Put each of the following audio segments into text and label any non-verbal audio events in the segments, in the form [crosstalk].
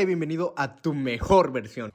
Y bienvenido a tu mejor versión.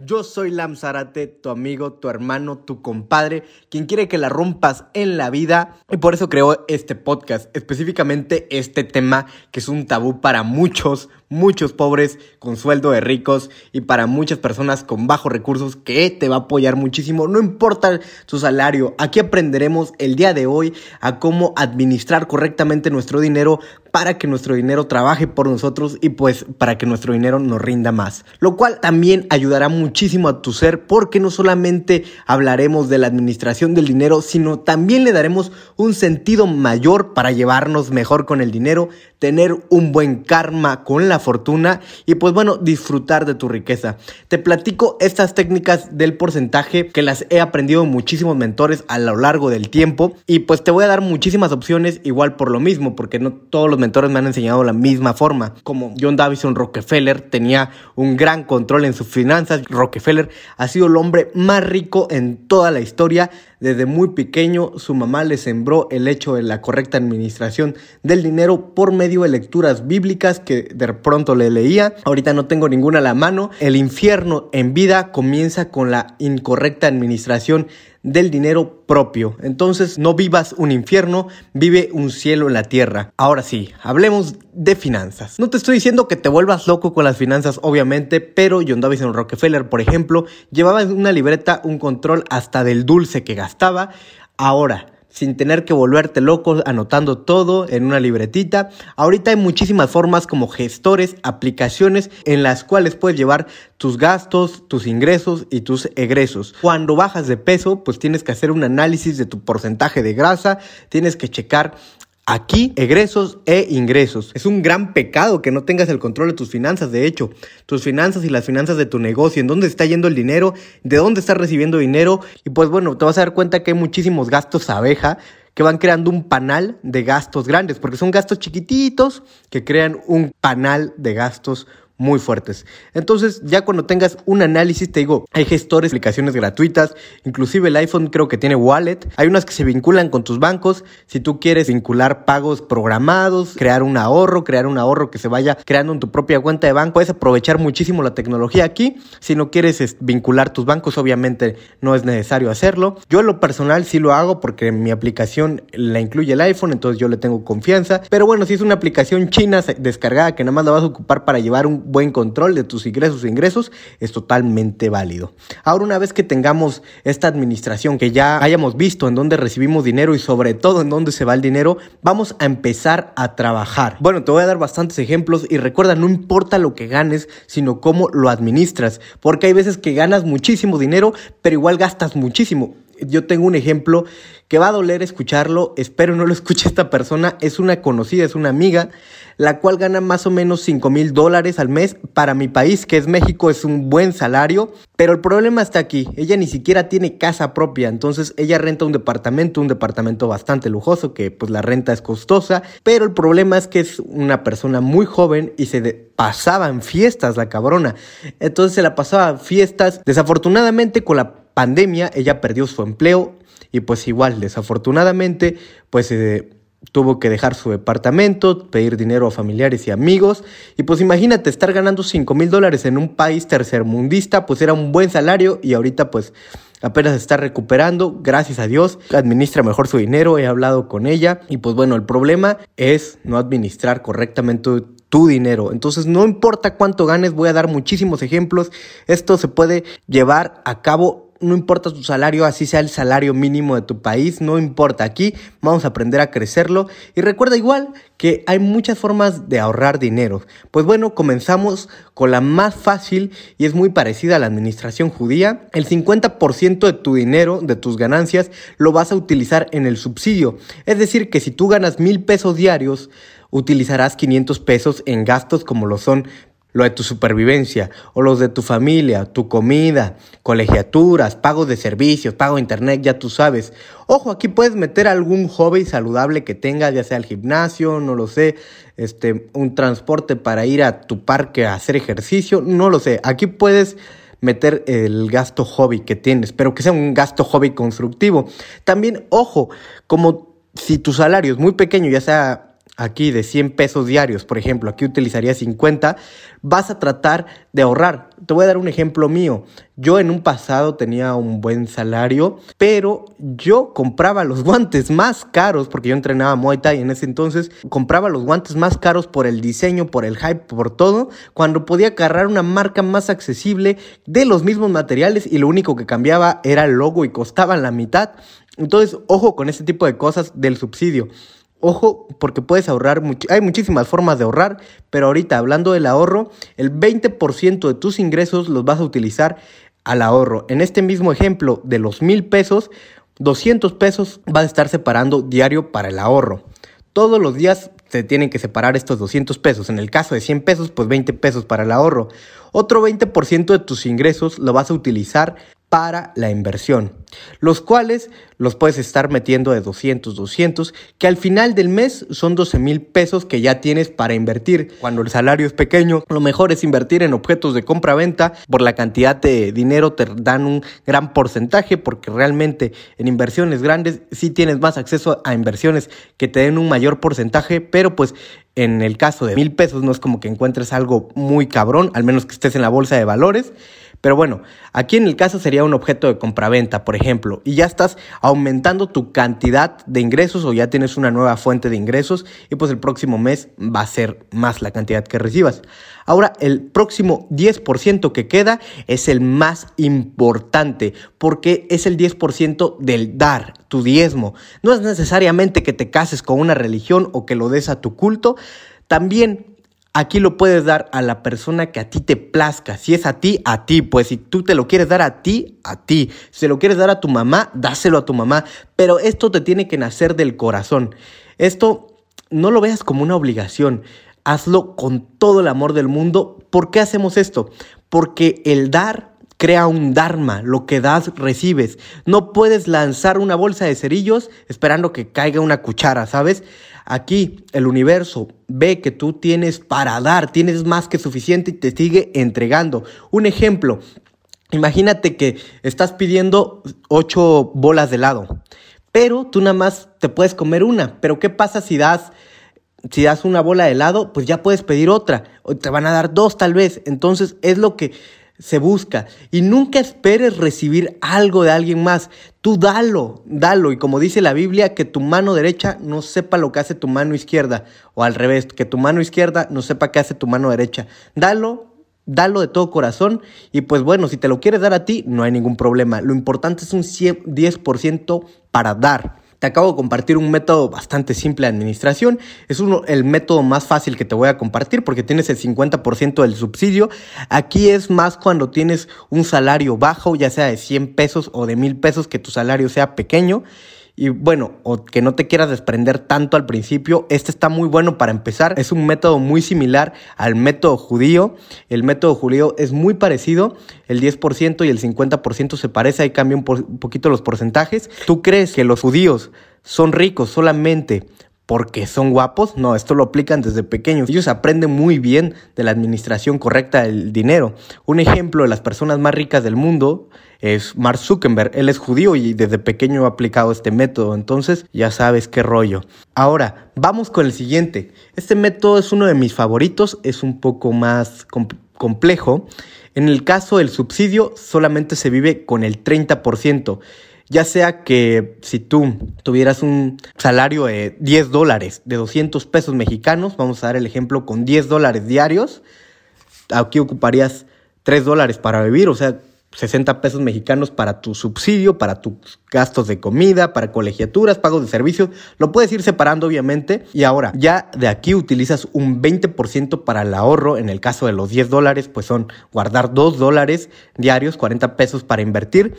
Yo soy Lam Zarate, tu amigo, tu hermano, tu compadre, quien quiere que la rompas en la vida y por eso creo este podcast, específicamente este tema que es un tabú para muchos, muchos pobres con sueldo de ricos y para muchas personas con bajos recursos que te va a apoyar muchísimo, no importa su salario. Aquí aprenderemos el día de hoy a cómo administrar correctamente nuestro dinero para que nuestro dinero trabaje por nosotros y pues para que nuestro dinero nos rinda más. Lo cual también ayudará muchísimo a tu ser porque no solamente hablaremos de la administración del dinero, sino también le daremos un sentido mayor para llevarnos mejor con el dinero, tener un buen karma con la fortuna y pues bueno, disfrutar de tu riqueza. Te platico estas técnicas del porcentaje que las he aprendido muchísimos mentores a lo largo del tiempo y pues te voy a dar muchísimas opciones igual por lo mismo, porque no todos los mentores me han enseñado la misma forma. Como John Davison Rockefeller tenía un gran control en sus finanzas, Rockefeller ha sido el hombre más rico en toda la historia desde muy pequeño su mamá le sembró el hecho de la correcta administración del dinero por medio de lecturas bíblicas que de pronto le leía. Ahorita no tengo ninguna a la mano. El infierno en vida comienza con la incorrecta administración del dinero propio. Entonces no vivas un infierno, vive un cielo en la tierra. Ahora sí, hablemos de finanzas. No te estoy diciendo que te vuelvas loco con las finanzas, obviamente, pero John Davison Rockefeller, por ejemplo, llevaba en una libreta un control hasta del dulce que gastaba. Ahora, sin tener que volverte loco anotando todo en una libretita. Ahorita hay muchísimas formas como gestores, aplicaciones en las cuales puedes llevar tus gastos, tus ingresos y tus egresos. Cuando bajas de peso, pues tienes que hacer un análisis de tu porcentaje de grasa, tienes que checar Aquí, egresos e ingresos. Es un gran pecado que no tengas el control de tus finanzas, de hecho, tus finanzas y las finanzas de tu negocio, en dónde está yendo el dinero, de dónde estás recibiendo dinero. Y pues bueno, te vas a dar cuenta que hay muchísimos gastos abeja que van creando un panal de gastos grandes, porque son gastos chiquititos que crean un panal de gastos muy fuertes. Entonces, ya cuando tengas un análisis, te digo, hay gestores, aplicaciones gratuitas, inclusive el iPhone creo que tiene wallet, hay unas que se vinculan con tus bancos, si tú quieres vincular pagos programados, crear un ahorro, crear un ahorro que se vaya creando en tu propia cuenta de banco, puedes aprovechar muchísimo la tecnología aquí. Si no quieres vincular tus bancos, obviamente no es necesario hacerlo. Yo en lo personal sí lo hago porque mi aplicación la incluye el iPhone, entonces yo le tengo confianza. Pero bueno, si es una aplicación china descargada que nada más la vas a ocupar para llevar un buen control de tus ingresos e ingresos es totalmente válido. Ahora una vez que tengamos esta administración, que ya hayamos visto en dónde recibimos dinero y sobre todo en dónde se va el dinero, vamos a empezar a trabajar. Bueno, te voy a dar bastantes ejemplos y recuerda, no importa lo que ganes, sino cómo lo administras, porque hay veces que ganas muchísimo dinero, pero igual gastas muchísimo yo tengo un ejemplo que va a doler escucharlo, espero no lo [laughs] escuche esta persona, es una conocida, es una amiga, la cual gana más o menos 5 mil dólares al mes. Para mi país, que es México, es un buen salario, pero el problema está aquí, ella ni siquiera tiene casa propia, entonces ella renta un departamento, un departamento bastante lujoso, que pues la renta es costosa, pero el problema es que es una persona muy joven y se pasaba en fiestas la cabrona, entonces se la pasaba en fiestas, desafortunadamente con la pandemia ella perdió su empleo y pues igual, desafortunadamente, pues eh, tuvo que dejar su departamento, pedir dinero a familiares y amigos. Y pues imagínate, estar ganando 5 mil dólares en un país tercermundista, pues era un buen salario y ahorita pues apenas está recuperando, gracias a Dios, administra mejor su dinero, he hablado con ella y pues bueno, el problema es no administrar correctamente tu dinero. Entonces, no importa cuánto ganes, voy a dar muchísimos ejemplos. Esto se puede llevar a cabo no importa tu salario, así sea el salario mínimo de tu país, no importa. Aquí vamos a aprender a crecerlo. Y recuerda igual que hay muchas formas de ahorrar dinero. Pues bueno, comenzamos con la más fácil y es muy parecida a la administración judía. El 50% de tu dinero, de tus ganancias, lo vas a utilizar en el subsidio. Es decir, que si tú ganas mil pesos diarios, utilizarás 500 pesos en gastos como lo son lo de tu supervivencia o los de tu familia, tu comida, colegiaturas, pagos de servicios, pago de internet, ya tú sabes. Ojo, aquí puedes meter algún hobby saludable que tengas, ya sea el gimnasio, no lo sé, este, un transporte para ir a tu parque a hacer ejercicio, no lo sé. Aquí puedes meter el gasto hobby que tienes, pero que sea un gasto hobby constructivo. También, ojo, como si tu salario es muy pequeño, ya sea aquí de 100 pesos diarios, por ejemplo, aquí utilizaría 50, vas a tratar de ahorrar. Te voy a dar un ejemplo mío. Yo en un pasado tenía un buen salario, pero yo compraba los [laughs] guantes más caros, porque yo entrenaba Muay Thai en ese entonces, compraba los guantes más caros por el diseño, por el hype, por todo, cuando podía agarrar una marca más accesible de los mismos materiales y lo único que cambiaba era el logo y costaban la mitad. Entonces, ojo con ese tipo de cosas del subsidio. Ojo, porque puedes ahorrar, hay muchísimas formas de ahorrar, pero ahorita hablando del ahorro, el 20% de tus ingresos los vas a utilizar al ahorro. En este mismo ejemplo de los mil pesos, 200 pesos vas a estar separando diario para el ahorro. Todos los días se tienen que separar estos 200 pesos. En el caso de 100 pesos, pues 20 pesos para el ahorro. Otro 20% de tus ingresos lo vas a utilizar para la inversión, los cuales los puedes estar metiendo de 200, 200, que al final del mes son 12 mil pesos que ya tienes para invertir. Cuando el salario es pequeño, lo mejor es invertir en objetos de compra-venta. Por la cantidad de dinero te dan un gran porcentaje, porque realmente en inversiones grandes sí tienes más acceso a inversiones que te den un mayor porcentaje, pero pues en el caso de mil pesos no es como que encuentres algo muy cabrón, al menos que estés en la bolsa de valores. Pero bueno, aquí en el caso sería un objeto de compraventa, por ejemplo, y ya estás aumentando tu cantidad de ingresos o ya tienes una nueva fuente de ingresos y pues el próximo mes va a ser más la cantidad que recibas. Ahora, el próximo 10% que queda es el más importante porque es el 10% del dar, tu diezmo. No es necesariamente que te cases con una religión o que lo des a tu culto, también Aquí lo puedes dar a la persona que a ti te plazca. Si es a ti, a ti. Pues si tú te lo quieres dar a ti, a ti. Si lo quieres dar a tu mamá, dáselo a tu mamá. Pero esto te tiene que nacer del corazón. Esto no lo veas como una obligación. Hazlo con todo el amor del mundo. ¿Por qué hacemos esto? Porque el dar crea un dharma, lo que das recibes. No puedes lanzar una bolsa de cerillos esperando que caiga una cuchara, ¿sabes? Aquí el universo ve que tú tienes para dar, tienes más que suficiente y te sigue entregando. Un ejemplo, imagínate que estás pidiendo ocho bolas de helado, pero tú nada más te puedes comer una. Pero ¿qué pasa si das si das una bola de helado, pues ya puedes pedir otra, o te van a dar dos tal vez. Entonces es lo que se busca. Y nunca esperes recibir algo de alguien más. Tú dalo, dalo. Y como dice la Biblia, que tu mano derecha no sepa lo que hace tu mano izquierda. O al revés, que tu mano izquierda no sepa qué hace tu mano derecha. Dalo, dalo de todo corazón. Y pues bueno, si te lo quieres dar a ti, no hay ningún problema. Lo importante es un 10% para dar. Te acabo de compartir un método bastante simple de administración. Es uno, el método más fácil que te voy a compartir porque tienes el 50% del subsidio. Aquí es más cuando tienes un salario bajo, ya sea de 100 pesos o de 1000 pesos, que tu salario sea pequeño. Y bueno, o que no te quieras desprender tanto al principio, este está muy bueno para empezar. Es un método muy similar al método judío. El método judío es muy parecido. El 10% y el 50% se parece, ahí cambian un poquito los porcentajes. ¿Tú crees que los judíos son ricos solamente porque son guapos. No, esto lo aplican desde pequeños. Ellos aprenden muy bien de la administración correcta del dinero. Un ejemplo de las personas más ricas del mundo es Mark Zuckerberg. Él es judío y desde pequeño ha aplicado este método. Entonces ya sabes qué rollo. Ahora, vamos con el siguiente. Este método es uno de mis favoritos. Es un poco más complejo. En el caso del subsidio solamente se vive con el 30%. Ya sea que si tú tuvieras un salario de 10 dólares, de 200 pesos mexicanos, vamos a dar el ejemplo con 10 dólares diarios, aquí ocuparías 3 dólares para vivir, o sea, 60 pesos mexicanos para tu subsidio, para tus gastos de comida, para colegiaturas, pagos de servicios. Lo puedes ir separando, obviamente. Y ahora, ya de aquí utilizas un 20% para el ahorro. En el caso de los 10 dólares, pues son guardar 2 dólares diarios, 40 pesos para invertir.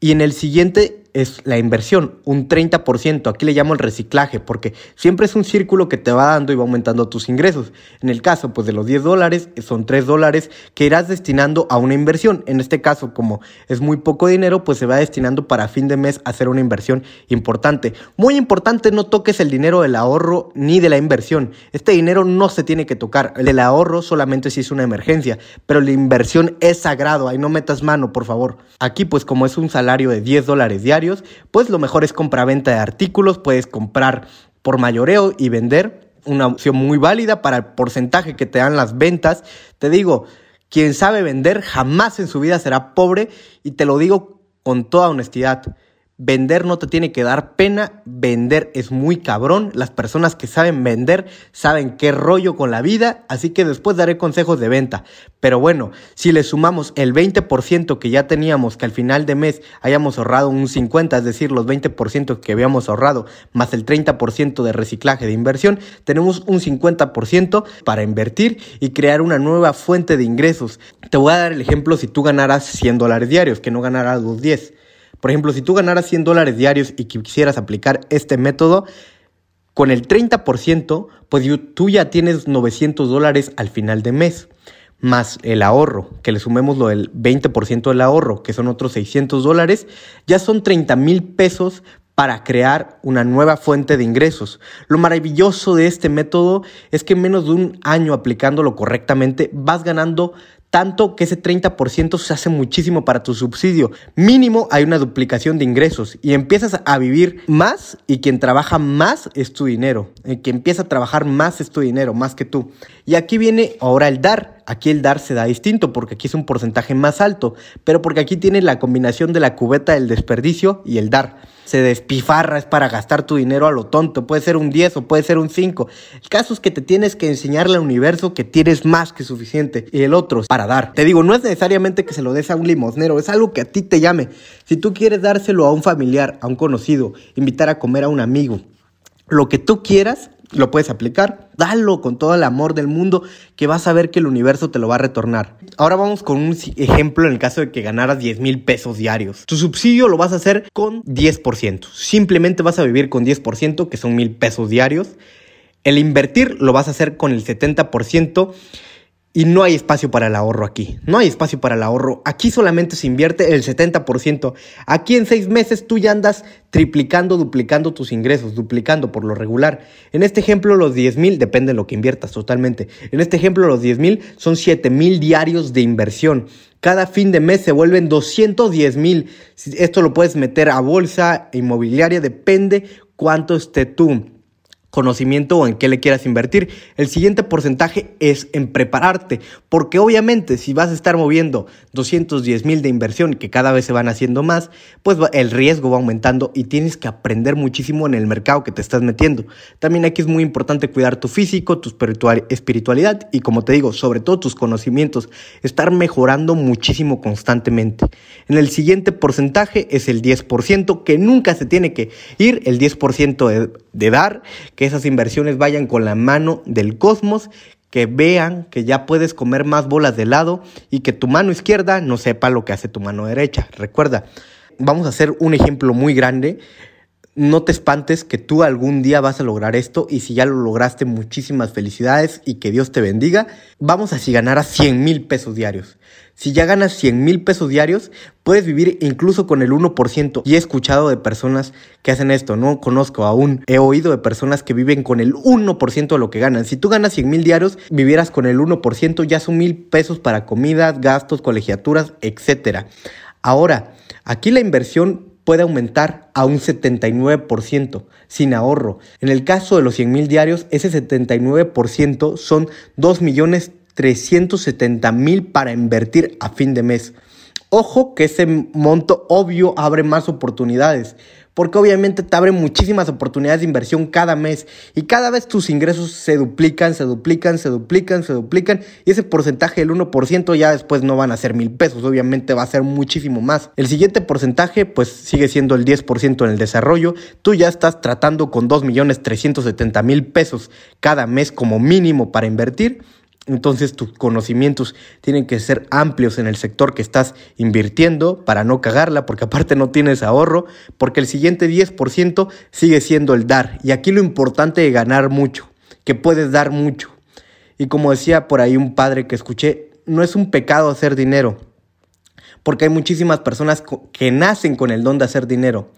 Y en el siguiente es la inversión, un 30%. Aquí le llamo el reciclaje, porque siempre es un círculo que te va dando y va aumentando tus ingresos. En el caso pues, de los 10 dólares, son 3 dólares que irás destinando a una inversión. En este caso, como es muy poco dinero, pues se va destinando para fin de mes a hacer una inversión importante. Muy importante, no toques el dinero del ahorro ni de la inversión. Este dinero no se tiene que tocar. El del ahorro solamente si es una emergencia, pero la inversión es sagrado. Ahí no metas mano, por favor. Aquí, pues como es un salario de 10 dólares diarios, pues lo mejor es compra-venta de artículos, puedes comprar por mayoreo y vender una opción muy válida para el porcentaje que te dan las ventas. Te digo, quien sabe vender jamás en su vida será pobre y te lo digo con toda honestidad. Vender no te tiene que dar pena, vender es muy cabrón, las personas que saben vender saben qué rollo con la vida, así que después daré consejos de venta. Pero bueno, si le sumamos el 20% que ya teníamos, que al final de mes hayamos ahorrado un 50%, es decir, los 20% que habíamos ahorrado, más el 30% de reciclaje de inversión, tenemos un 50% para invertir y crear una nueva fuente de ingresos. Te voy a dar el ejemplo si tú ganaras 100 dólares diarios, que no ganaras los 10. Por ejemplo, si tú ganaras 100 dólares diarios y quisieras aplicar este método, con el 30%, pues tú ya tienes 900 dólares al final de mes, más el ahorro, que le sumemos lo del 20% del ahorro, que son otros 600 dólares, ya son 30 mil pesos para crear una nueva fuente de ingresos. Lo maravilloso de este método es que en menos de un año aplicándolo correctamente vas ganando tanto que ese 30% se hace muchísimo para tu subsidio. Mínimo hay una duplicación de ingresos y empiezas a vivir más y quien trabaja más es tu dinero. El que empieza a trabajar más es tu dinero, más que tú. Y aquí viene ahora el dar. Aquí el dar se da distinto porque aquí es un porcentaje más alto, pero porque aquí tiene la combinación de la cubeta del desperdicio y el dar. Se despifarra, es para gastar tu dinero a lo tonto, puede ser un 10 o puede ser un 5. El caso es que te tienes que enseñarle al universo que tienes más que suficiente y el otro para dar. Te digo, no es necesariamente que se lo des a un limosnero, es algo que a ti te llame. Si tú quieres dárselo a un familiar, a un conocido, invitar a comer a un amigo, lo que tú quieras, lo puedes aplicar. Dalo con todo el amor del mundo que vas a ver que el universo te lo va a retornar. Ahora vamos con un ejemplo en el caso de que ganaras 10 mil pesos diarios. Tu subsidio lo vas a hacer con 10%. Simplemente vas a vivir con 10%, que son mil pesos diarios. El invertir lo vas a hacer con el 70% y no hay espacio para el ahorro aquí. No hay espacio para el ahorro. Aquí solamente se invierte el 70%. Aquí en seis meses tú ya andas triplicando, duplicando tus ingresos, duplicando por lo regular. En este ejemplo los 10 mil, depende de lo que inviertas totalmente. En este ejemplo los 10 mil son 7 mil diarios de inversión. Cada fin de mes se vuelven 210 mil. Esto lo puedes meter a bolsa, inmobiliaria, depende cuánto esté tú conocimiento o en qué le quieras invertir. El siguiente porcentaje es en prepararte, porque obviamente si vas a estar moviendo 210 mil de inversión, que cada vez se van haciendo más, pues el riesgo va aumentando y tienes que aprender muchísimo en el mercado que te estás metiendo. También aquí es muy importante cuidar tu físico, tu espiritualidad y como te digo, sobre todo tus conocimientos, estar mejorando muchísimo constantemente. En el siguiente porcentaje es el 10%, que nunca se tiene que ir, el 10% de, dar, que esas inversiones vayan con la mano del cosmos, que vean que ya puedes comer más bolas de helado y que tu mano izquierda no sepa lo que hace tu mano derecha. Recuerda, vamos a hacer un ejemplo muy grande. No te espantes que tú algún día vas a lograr esto y si ya lo lograste, muchísimas felicidades y que Dios te bendiga. Vamos a si ganar a 100 mil pesos diarios. Si ya ganas 100 mil pesos diarios, puedes vivir incluso con el 1%. Y he escuchado de personas que hacen esto, no conozco aún. He oído de personas que viven con el 1% de lo que ganan. Si tú ganas 100 mil diarios, vivieras con el 1%, ya son mil pesos para comidas, gastos, colegiaturas, etc. Ahora, aquí la inversión puede aumentar a un 79% sin ahorro. En el caso de los 100 mil diarios, ese 79% son 2 millones 370 mil para invertir a fin de mes. Ojo que ese monto obvio abre más oportunidades, porque obviamente te abre muchísimas oportunidades de inversión cada mes. Y cada vez tus ingresos se duplican, se duplican, se duplican, se duplican. Y ese porcentaje del 1% ya después no van a ser mil pesos, obviamente va a ser muchísimo más. El siguiente porcentaje pues sigue siendo el 10% en el desarrollo, tú ya estás tratando con 2.370.000 pesos cada mes como mínimo para invertir entonces tus conocimientos tienen que ser amplios en el sector que estás invirtiendo para no cagarla, porque aparte no tienes ahorro, porque el siguiente 10% sigue siendo el dar. Y aquí lo importante es ganar mucho, que puedes dar mucho. Y como decía por ahí un padre que escuché, no es un pecado hacer dinero, porque hay muchísimas personas que nacen con el don de hacer dinero.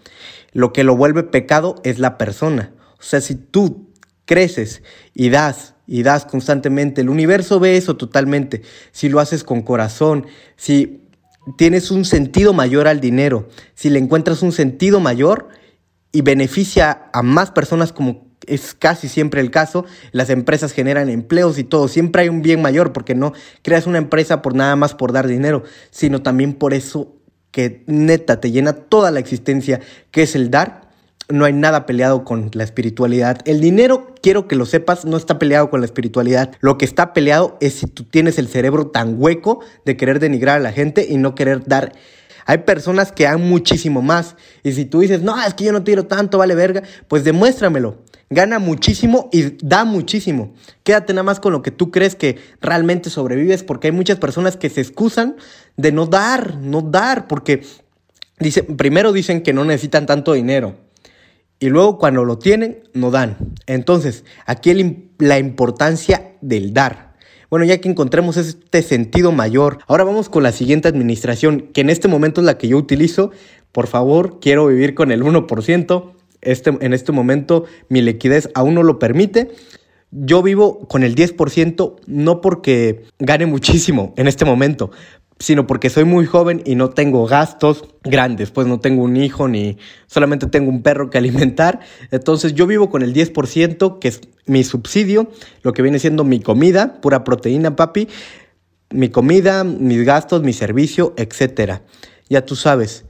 Lo que lo vuelve pecado es la persona. O sea, si tú creces y das y das constantemente, el universo ve eso totalmente. Si lo haces con corazón, si tienes un sentido mayor al dinero, si le encuentras un sentido mayor y beneficia a más personas como es casi siempre el caso. Las empresas generan empleos y todo. Siempre hay un bien mayor porque no creas una empresa por nada más por dar dinero, sino también por eso que neta te llena toda la existencia, que es el dar. No hay nada peleado con la espiritualidad. El dinero, quiero que lo sepas, no está peleado con la espiritualidad. Lo que está peleado es si tú tienes el cerebro tan hueco de querer denigrar a la gente y no querer dar hay personas que dan muchísimo más. Y si tú dices, no, es que yo no tiro tanto, vale verga, pues demuéstramelo. Gana muchísimo y da muchísimo. Quédate nada más con lo que tú crees que realmente sobrevives, porque hay muchas personas que se excusan de no dar, no dar, porque dice, primero dicen que no necesitan tanto dinero. Y luego cuando lo tienen, no dan. Entonces, aquí la importancia del dar. Bueno, ya que encontremos este sentido mayor, ahora vamos con la siguiente administración, que en este momento es la que yo utilizo. Por favor, quiero vivir con el 1%. Este, en este momento mi liquidez aún no lo permite. Yo vivo con el 10% no porque gane muchísimo en este momento, sino porque soy muy joven y no tengo gastos grandes, pues no tengo un hijo ni solamente tengo un perro que alimentar. Entonces yo vivo con el 10%, que es mi subsidio, lo que viene siendo mi comida, pura proteína, papi, mi comida, mis gastos, mi servicio, etcétera. Ya tú sabes,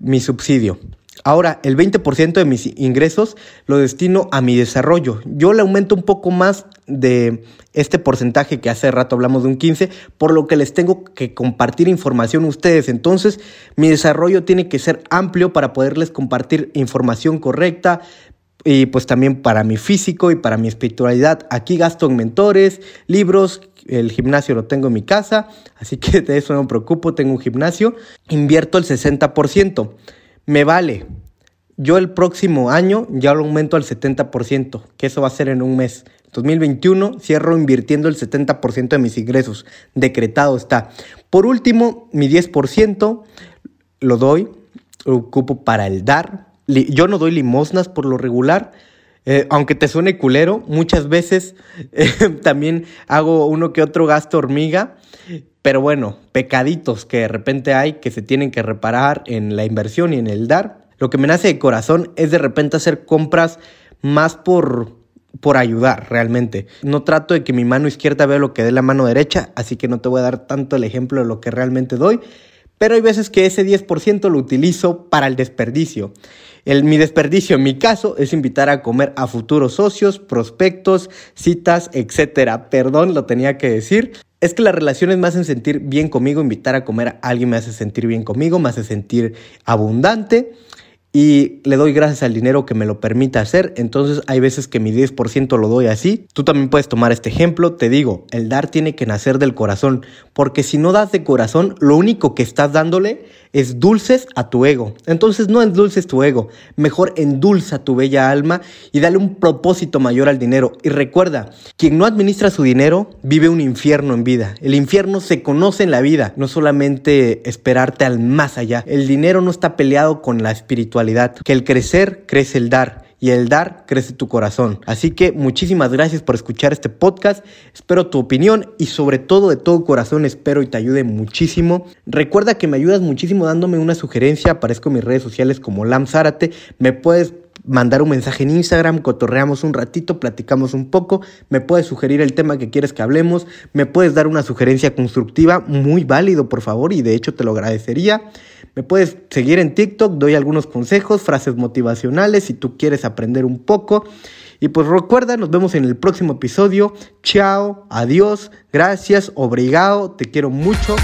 mi subsidio. Ahora, el 20% de mis ingresos lo destino a mi desarrollo. Yo le aumento un poco más de este porcentaje que hace rato hablamos de un 15, por lo que les tengo que compartir información a ustedes. Entonces, mi desarrollo tiene que ser amplio para poderles compartir información correcta, y pues también para mi físico y para mi espiritualidad. Aquí gasto en mentores, libros, el gimnasio lo tengo en mi casa, así que de eso no me preocupo, tengo un gimnasio. Invierto el 60% me vale. Yo el próximo año ya lo aumento al 70%, que eso va a ser en un mes. 2021 cierro invirtiendo el 70% de mis ingresos. Decretado está. Por último, mi 10% lo doy, lo ocupo para el dar. Yo no doy limosnas por lo regular. Eh, aunque te suene culero, muchas veces [laughs] eh, también hago uno que otro gasto hormiga pero bueno, pecaditos que de repente hay que se tienen que reparar en la inversión y en el dar. Lo que me nace de corazón es de repente hacer compras más por, por ayudar realmente. No trato de que mi mano izquierda vea lo que dé la mano derecha, así que no te voy a dar tanto el ejemplo de lo que realmente doy. Pero hay veces que ese 10% lo utilizo para el desperdicio. Mi desperdicio en mi caso es invitar a comer a futuros socios, prospectos, citas, etc. Perdón, lo tenía que decir. Es que las relaciones me hacen sentir bien conmigo, invitar a comer a alguien me hace sentir bien conmigo, me hace sentir abundante y le doy gracias al dinero que me lo permita hacer. Entonces hay veces que mi 10% lo doy así. Tú también puedes tomar este ejemplo. Te digo, el dar tiene que nacer del corazón, porque si no das de corazón, lo único que estás dándole es dulces a tu ego. Entonces no endulces tu ego, mejor endulza tu bella alma y dale un propósito mayor al dinero. Y recuerda, quien no administra su dinero vive un infierno en vida. El infierno se conoce en la vida, no solamente esperarte al más allá. El dinero no está peleado con la espiritualidad que el crecer crece el dar y el dar crece tu corazón. Así que muchísimas gracias por escuchar este podcast. Espero tu opinión y sobre todo de todo corazón espero y te ayude muchísimo. Recuerda que me ayudas muchísimo dándome una sugerencia. Aparezco en mis redes sociales como Lam Zárate. Me puedes mandar un mensaje en Instagram, cotorreamos un ratito, platicamos un poco, me puedes sugerir el tema que quieres que hablemos, me puedes dar una sugerencia constructiva, muy válido por favor y de hecho te lo agradecería. Me puedes seguir en TikTok, doy algunos consejos, frases motivacionales si tú quieres aprender un poco. Y pues recuerda, nos vemos en el próximo episodio. Chao, adiós, gracias, obrigado, te quiero mucho.